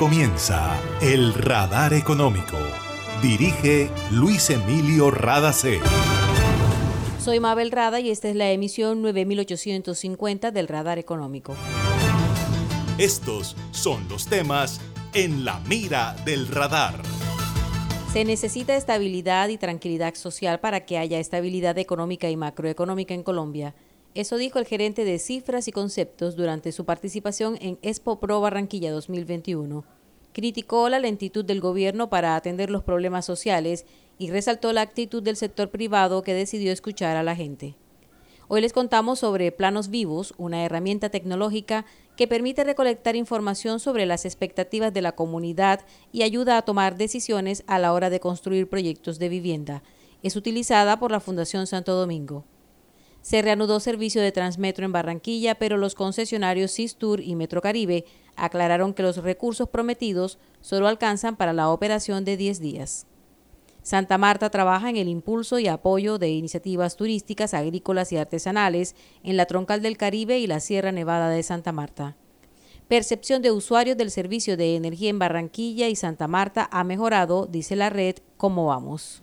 comienza El Radar Económico. Dirige Luis Emilio Radacé. Soy Mabel Rada y esta es la emisión 9850 del Radar Económico. Estos son los temas en la mira del radar. Se necesita estabilidad y tranquilidad social para que haya estabilidad económica y macroeconómica en Colombia. Eso dijo el gerente de cifras y conceptos durante su participación en Expo Pro Barranquilla 2021. Criticó la lentitud del gobierno para atender los problemas sociales y resaltó la actitud del sector privado que decidió escuchar a la gente. Hoy les contamos sobre Planos Vivos, una herramienta tecnológica que permite recolectar información sobre las expectativas de la comunidad y ayuda a tomar decisiones a la hora de construir proyectos de vivienda. Es utilizada por la Fundación Santo Domingo. Se reanudó servicio de Transmetro en Barranquilla, pero los concesionarios Sistur y Metrocaribe aclararon que los recursos prometidos solo alcanzan para la operación de 10 días. Santa Marta trabaja en el impulso y apoyo de iniciativas turísticas, agrícolas y artesanales en la Troncal del Caribe y la Sierra Nevada de Santa Marta. Percepción de usuarios del servicio de energía en Barranquilla y Santa Marta ha mejorado, dice la red ¿Cómo vamos?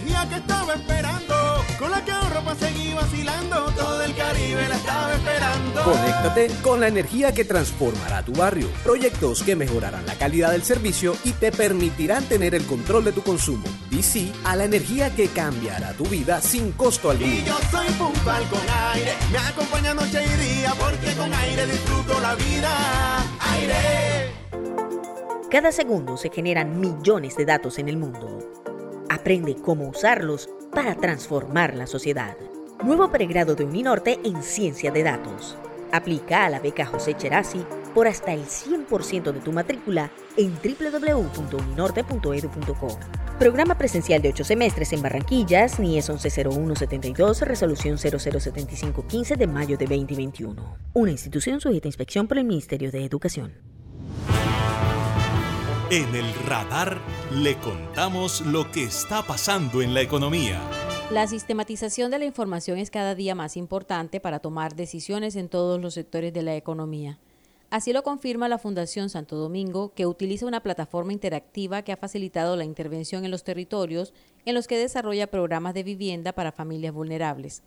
Energía que estaba esperando, con la que ahorro para seguir vacilando, todo el Caribe la estaba esperando. Conéctate con la energía que transformará tu barrio, proyectos que mejorarán la calidad del servicio y te permitirán tener el control de tu consumo. DC a la energía que cambiará tu vida sin costo alguno. Y yo soy puntual con aire, me acompaña noche y día, porque con aire disfruto la vida. Aire. Cada segundo se generan millones de datos en el mundo. Aprende cómo usarlos para transformar la sociedad. Nuevo pregrado de Uninorte en Ciencia de Datos. Aplica a la beca José Cherasi por hasta el 100% de tu matrícula en www.uninorte.edu.co. Programa presencial de 8 semestres en Barranquillas, NIES 110172, resolución 007515 de mayo de 2021. Una institución sujeta a inspección por el Ministerio de Educación. En el radar le contamos lo que está pasando en la economía. La sistematización de la información es cada día más importante para tomar decisiones en todos los sectores de la economía. Así lo confirma la Fundación Santo Domingo, que utiliza una plataforma interactiva que ha facilitado la intervención en los territorios en los que desarrolla programas de vivienda para familias vulnerables.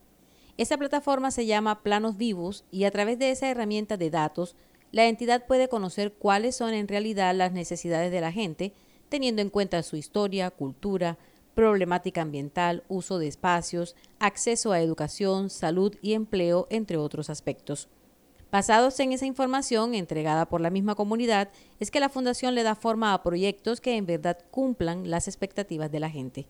Esa plataforma se llama Planos Vivos y a través de esa herramienta de datos la entidad puede conocer cuáles son en realidad las necesidades de la gente, teniendo en cuenta su historia, cultura, problemática ambiental, uso de espacios, acceso a educación, salud y empleo, entre otros aspectos. Basados en esa información entregada por la misma comunidad, es que la Fundación le da forma a proyectos que en verdad cumplan las expectativas de la gente.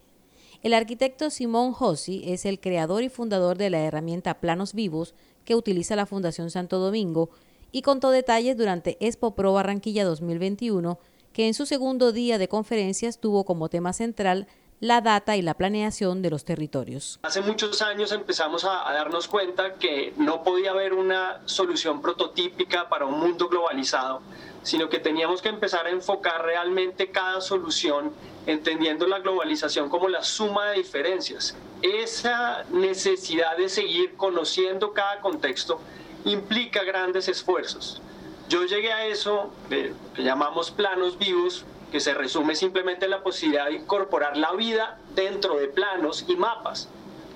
El arquitecto Simón Jossi es el creador y fundador de la herramienta Planos Vivos que utiliza la Fundación Santo Domingo y contó detalles durante Expo Pro Barranquilla 2021, que en su segundo día de conferencias tuvo como tema central la data y la planeación de los territorios. Hace muchos años empezamos a, darnos cuenta que no podía haber una solución prototípica para un mundo globalizado, sino que teníamos que empezar a enfocar realmente cada solución entendiendo la globalización como la suma de diferencias. Esa necesidad de seguir conociendo cada contexto implica grandes esfuerzos. Yo llegué a eso, que llamamos planos vivos, que se resume simplemente en la posibilidad de incorporar la vida dentro de planos y mapas.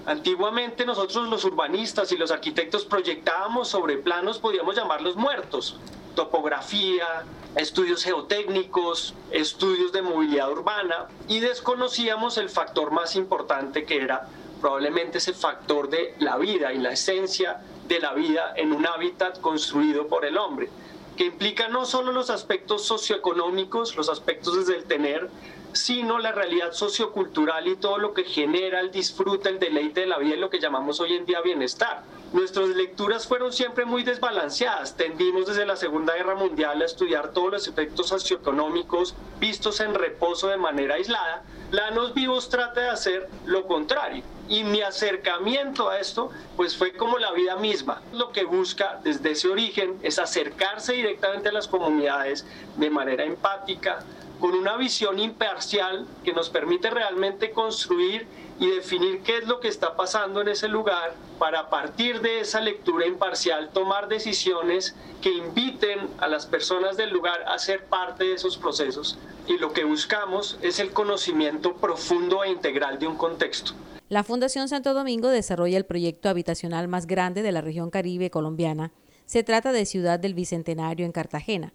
Antiguamente nosotros los urbanistas y los arquitectos proyectábamos sobre planos, podíamos llamarlos muertos, topografía, estudios geotécnicos, estudios de movilidad urbana y desconocíamos el factor más importante que era probablemente ese factor de la vida y la esencia de la vida en un hábitat construido por el hombre, que implica no solo los aspectos socioeconómicos, los aspectos desde el tener, sino la realidad sociocultural y todo lo que genera el disfrute, el deleite de la vida lo que llamamos hoy en día bienestar. Nuestras lecturas fueron siempre muy desbalanceadas. Tendimos desde la Segunda Guerra Mundial a estudiar todos los efectos socioeconómicos vistos en reposo de manera aislada. Planos Vivos trata de hacer lo contrario. Y mi acercamiento a esto, pues fue como la vida misma. Lo que busca desde ese origen es acercarse directamente a las comunidades de manera empática, con una visión imparcial que nos permite realmente construir y definir qué es lo que está pasando en ese lugar para a partir de esa lectura imparcial tomar decisiones que inviten a las personas del lugar a ser parte de esos procesos. Y lo que buscamos es el conocimiento profundo e integral de un contexto. La Fundación Santo Domingo desarrolla el proyecto habitacional más grande de la región caribe colombiana. Se trata de Ciudad del Bicentenario en Cartagena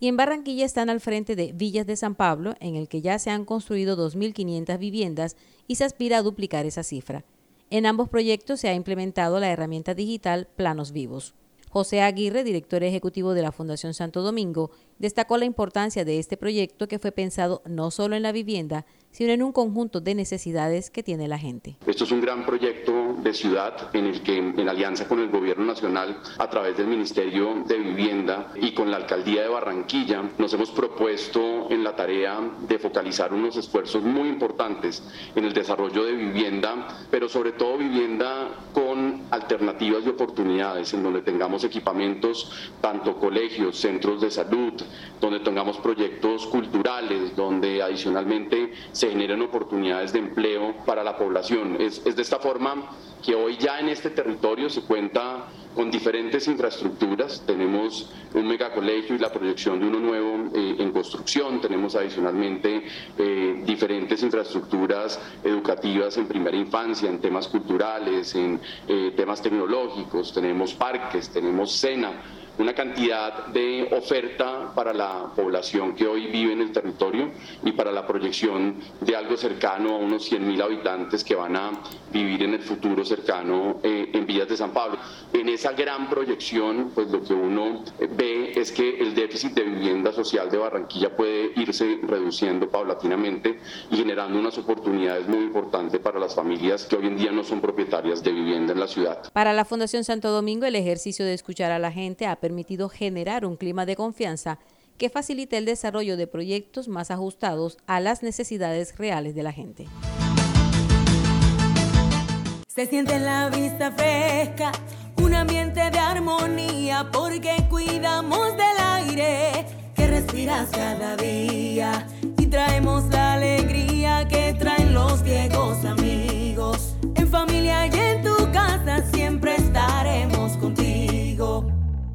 y en Barranquilla están al frente de Villas de San Pablo, en el que ya se han construido 2.500 viviendas y se aspira a duplicar esa cifra. En ambos proyectos se ha implementado la herramienta digital Planos Vivos. José Aguirre, director ejecutivo de la Fundación Santo Domingo, destacó la importancia de este proyecto que fue pensado no solo en la vivienda, sino en un conjunto de necesidades que tiene la gente. Esto es un gran proyecto de ciudad en el que, en alianza con el Gobierno Nacional, a través del Ministerio de Vivienda y con la Alcaldía de Barranquilla, nos hemos propuesto en la tarea de focalizar unos esfuerzos muy importantes en el desarrollo de vivienda, pero sobre todo vivienda con alternativas y oportunidades, en donde tengamos equipamientos, tanto colegios, centros de salud, donde tengamos proyectos culturales, donde adicionalmente se generen oportunidades de empleo para la población. Es, de esta forma que hoy ya en este territorio se cuenta con diferentes infraestructuras. Tenemos un megacolegio y la proyección de uno nuevo eh, en construcción. Tenemos adicionalmente eh, diferentes infraestructuras educativas en primera infancia, en temas culturales, en eh, temas tecnológicos. Tenemos parques, tenemos SENA una cantidad de oferta para la población que hoy vive en el territorio y para la proyección de algo cercano a unos 100.000 habitantes que van a vivir en el futuro cercano eh, en Villas de San Pablo. En esa gran proyección, pues lo que uno ve es que el déficit de vivienda social de Barranquilla puede irse reduciendo paulatinamente y generando unas oportunidades muy importantes para las familias que hoy en día no son propietarias de vivienda en la ciudad. Para la Fundación Santo Domingo, el ejercicio de escuchar a la gente ha permitido generar un clima de confianza que facilite el desarrollo de proyectos más ajustados a las necesidades reales de la gente. Se siente la vista fresca, un ambiente de armonía, porque cuidamos del aire que respiras cada día y traemos la alegría que traen los viejos amigos. En familia y en tu casa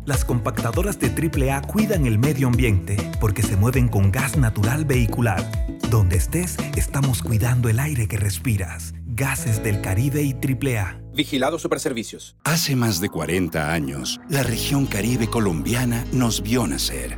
Las compactadoras de AAA cuidan el medio ambiente porque se mueven con gas natural vehicular. Donde estés, estamos cuidando el aire que respiras. Gases del Caribe y AAA. Vigilado Superservicios. Hace más de 40 años, la región caribe colombiana nos vio nacer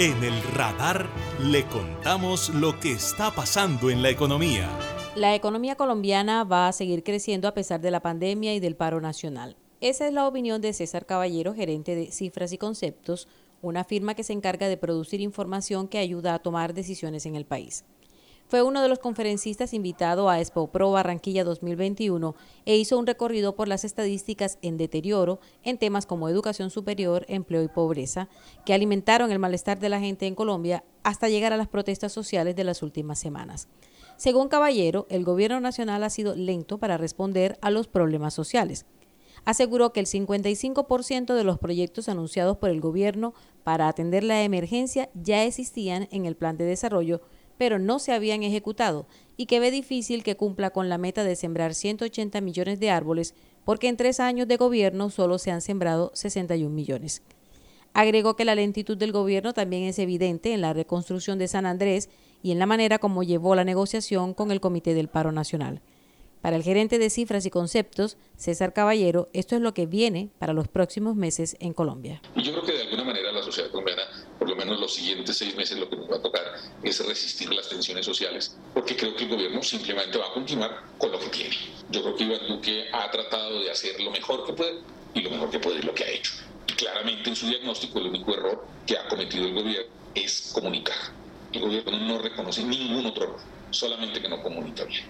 En el radar le contamos lo que está pasando en la economía. La economía colombiana va a seguir creciendo a pesar de la pandemia y del paro nacional. Esa es la opinión de César Caballero, gerente de Cifras y Conceptos, una firma que se encarga de producir información que ayuda a tomar decisiones en el país. Fue uno de los conferencistas invitado a Expo Pro Barranquilla 2021 e hizo un recorrido por las estadísticas en deterioro en temas como educación superior, empleo y pobreza, que alimentaron el malestar de la gente en Colombia hasta llegar a las protestas sociales de las últimas semanas. Según Caballero, el gobierno nacional ha sido lento para responder a los problemas sociales. Aseguró que el 55% de los proyectos anunciados por el gobierno para atender la emergencia ya existían en el plan de desarrollo pero no se habían ejecutado y que ve difícil que cumpla con la meta de sembrar 180 millones de árboles porque en tres años de gobierno solo se han sembrado 61 millones. Agregó que la lentitud del gobierno también es evidente en la reconstrucción de San Andrés y en la manera como llevó la negociación con el Comité del Paro Nacional. Para el gerente de cifras y conceptos, César Caballero, esto es lo que viene para los próximos meses en Colombia. Yo creo que de alguna manera la sociedad colombiana, por lo menos los siguientes seis meses, lo que nos va a tocar es resistir las tensiones sociales, porque creo que el gobierno simplemente va a continuar con lo que tiene. Yo creo que Iván Duque ha tratado de hacer lo mejor que puede y lo mejor que puede es lo que ha hecho. Y claramente en su diagnóstico el único error que ha cometido el gobierno es comunicar. El gobierno no reconoce ningún otro error, solamente que no comunica bien.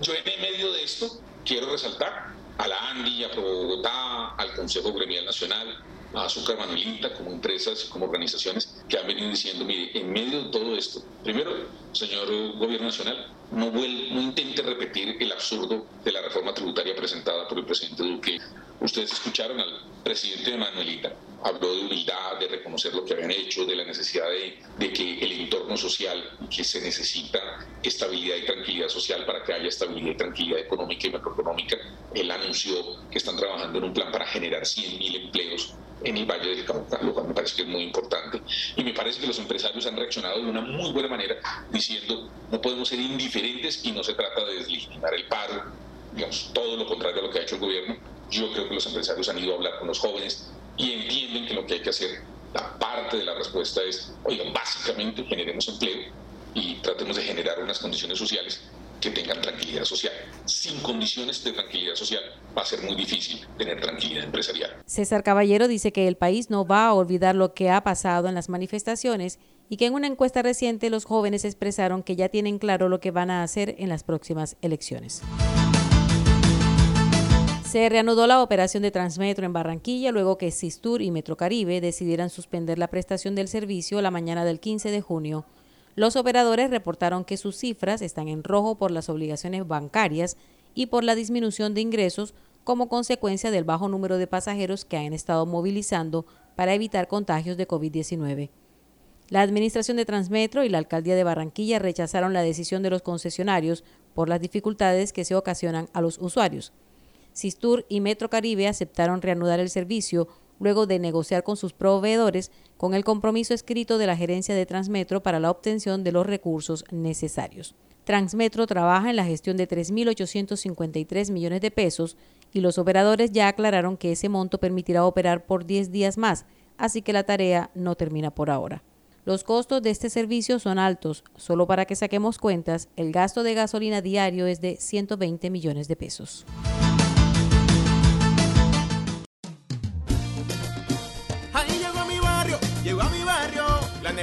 Yo en medio de esto quiero resaltar a la ANDI, a Pro Bogotá, al Consejo Gremial Nacional, Azúcar Manuelita, como empresas, como organizaciones que han venido diciendo, mire, en medio de todo esto, primero, señor Gobierno Nacional, no, no intente repetir el absurdo de la reforma tributaria presentada por el presidente Duque. Ustedes escucharon al presidente de Manuelita, habló de humildad, de reconocer lo que habían hecho, de la necesidad de, de, que el entorno social, que se necesita estabilidad y tranquilidad social para que haya estabilidad y tranquilidad económica y macroeconómica. Él anunció que están trabajando en un plan para generar 100.000 empleos en el Valle del Cauca, lo cual me parece que es muy importante. Y me parece que los empresarios han reaccionado de una muy buena manera diciendo no podemos ser indiferentes y no se trata de deslegitimar el paro, digamos, todo lo contrario a lo que ha hecho el gobierno. Yo creo que los empresarios han ido a hablar con los jóvenes y entienden que lo que hay que hacer, la parte de la respuesta es, oigan, básicamente generemos empleo y tratemos de generar unas condiciones sociales que tengan tranquilidad social. Sin condiciones de tranquilidad social va a ser muy difícil tener tranquilidad empresarial. César Caballero dice que el país no va a olvidar lo que ha pasado en las manifestaciones y que en una encuesta reciente los jóvenes expresaron que ya tienen claro lo que van a hacer en las próximas elecciones. Se reanudó la operación de Transmetro en Barranquilla luego que Sistur y Metrocaribe decidieran suspender la prestación del servicio la mañana del 15 de junio los operadores reportaron que sus cifras están en rojo por las obligaciones bancarias y por la disminución de ingresos como consecuencia del bajo número de pasajeros que han estado movilizando para evitar contagios de COVID-19. La Administración de Transmetro y la Alcaldía de Barranquilla rechazaron la decisión de los concesionarios por las dificultades que se ocasionan a los usuarios. Sistur y Metro Caribe aceptaron reanudar el servicio luego de negociar con sus proveedores con el compromiso escrito de la gerencia de Transmetro para la obtención de los recursos necesarios. Transmetro trabaja en la gestión de 3.853 millones de pesos y los operadores ya aclararon que ese monto permitirá operar por 10 días más, así que la tarea no termina por ahora. Los costos de este servicio son altos. Solo para que saquemos cuentas, el gasto de gasolina diario es de 120 millones de pesos.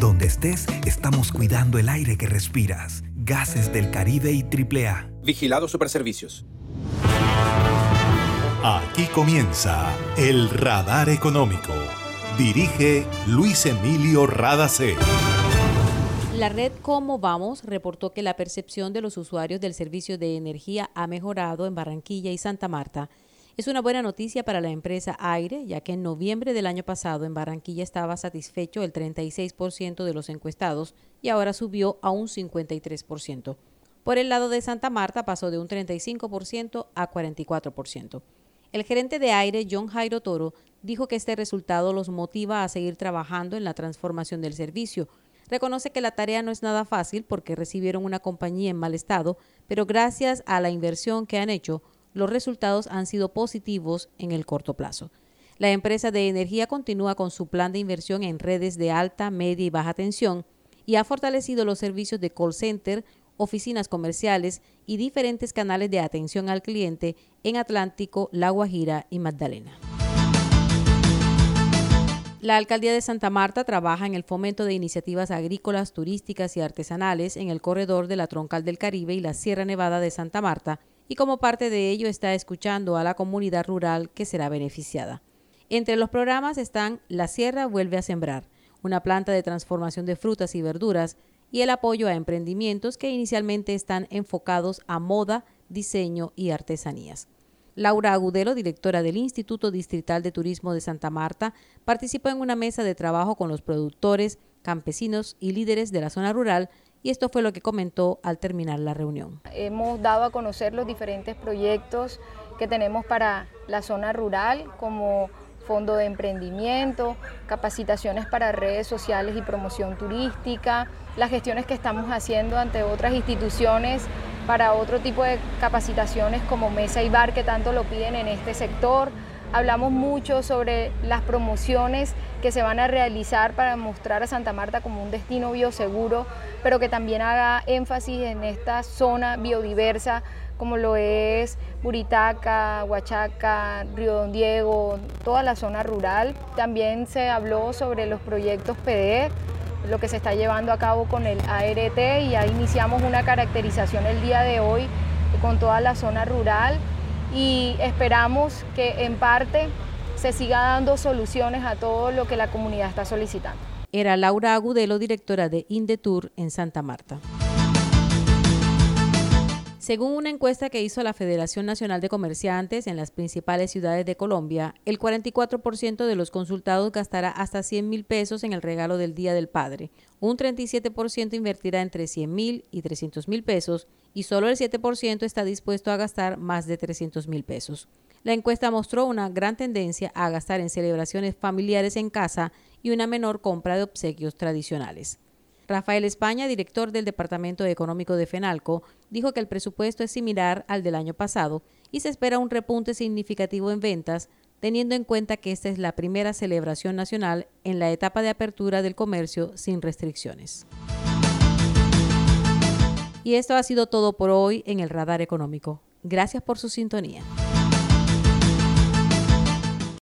donde estés, estamos cuidando el aire que respiras. Gases del Caribe y AAA. Vigilado Superservicios. Aquí comienza el Radar Económico. Dirige Luis Emilio Radacé. La red Cómo Vamos reportó que la percepción de los usuarios del servicio de energía ha mejorado en Barranquilla y Santa Marta es una buena noticia para la empresa Aire, ya que en noviembre del año pasado en Barranquilla estaba satisfecho el 36% de los encuestados y ahora subió a un 53%. Por el lado de Santa Marta pasó de un 35% a 44%. El gerente de aire, John Jairo Toro, dijo que este resultado los motiva a seguir trabajando en la transformación del servicio. Reconoce que la tarea no es nada fácil porque recibieron una compañía en mal estado, pero gracias a la inversión que han hecho, los resultados han sido positivos en el corto plazo. La empresa de energía continúa con su plan de inversión en redes de alta, media y baja tensión y ha fortalecido los servicios de call center, oficinas comerciales y diferentes canales de atención al cliente en Atlántico, La Guajira y Magdalena. La alcaldía de Santa Marta trabaja en el fomento de iniciativas agrícolas, turísticas y artesanales en el corredor de la Troncal del Caribe y la Sierra Nevada de Santa Marta, y como parte de ello está escuchando a la comunidad rural que será beneficiada. Entre los programas están La Sierra vuelve a sembrar, una planta de transformación de frutas y verduras, y el apoyo a emprendimientos que inicialmente están enfocados a moda, diseño y artesanías. Laura Agudelo, directora del Instituto Distrital de Turismo de Santa Marta, participó en una mesa de trabajo con los productores, campesinos y líderes de la zona rural y esto fue lo que comentó al terminar la reunión. Hemos dado a conocer los diferentes proyectos que tenemos para la zona rural como fondo de emprendimiento, capacitaciones para redes sociales y promoción turística, las gestiones que estamos haciendo ante otras instituciones para otro tipo de capacitaciones como mesa y bar que tanto lo piden en este sector. Hablamos mucho sobre las promociones que se van a realizar para mostrar a Santa Marta como un destino bioseguro, pero que también haga énfasis en esta zona biodiversa como lo es Buritaca, Huachaca, Río Don Diego, toda la zona rural. También se habló sobre los proyectos PD, lo que se está llevando a cabo con el ART y ya iniciamos una caracterización el día de hoy con toda la zona rural y esperamos que en parte se siga dando soluciones a todo lo que la comunidad está solicitando. Era Laura Agudelo, directora de Indetour en Santa Marta. Según una encuesta que hizo la Federación Nacional de Comerciantes en las principales ciudades de Colombia, el 44% de los consultados gastará hasta 100 mil pesos en el regalo del Día del Padre, un 37% invertirá entre 100 mil y 300 mil pesos y solo el 7% está dispuesto a gastar más de 300 mil pesos. La encuesta mostró una gran tendencia a gastar en celebraciones familiares en casa y una menor compra de obsequios tradicionales. Rafael España, director del Departamento Económico de FENALCO, dijo que el presupuesto es similar al del año pasado y se espera un repunte significativo en ventas, teniendo en cuenta que esta es la primera celebración nacional en la etapa de apertura del comercio sin restricciones. Y esto ha sido todo por hoy en el Radar Económico. Gracias por su sintonía.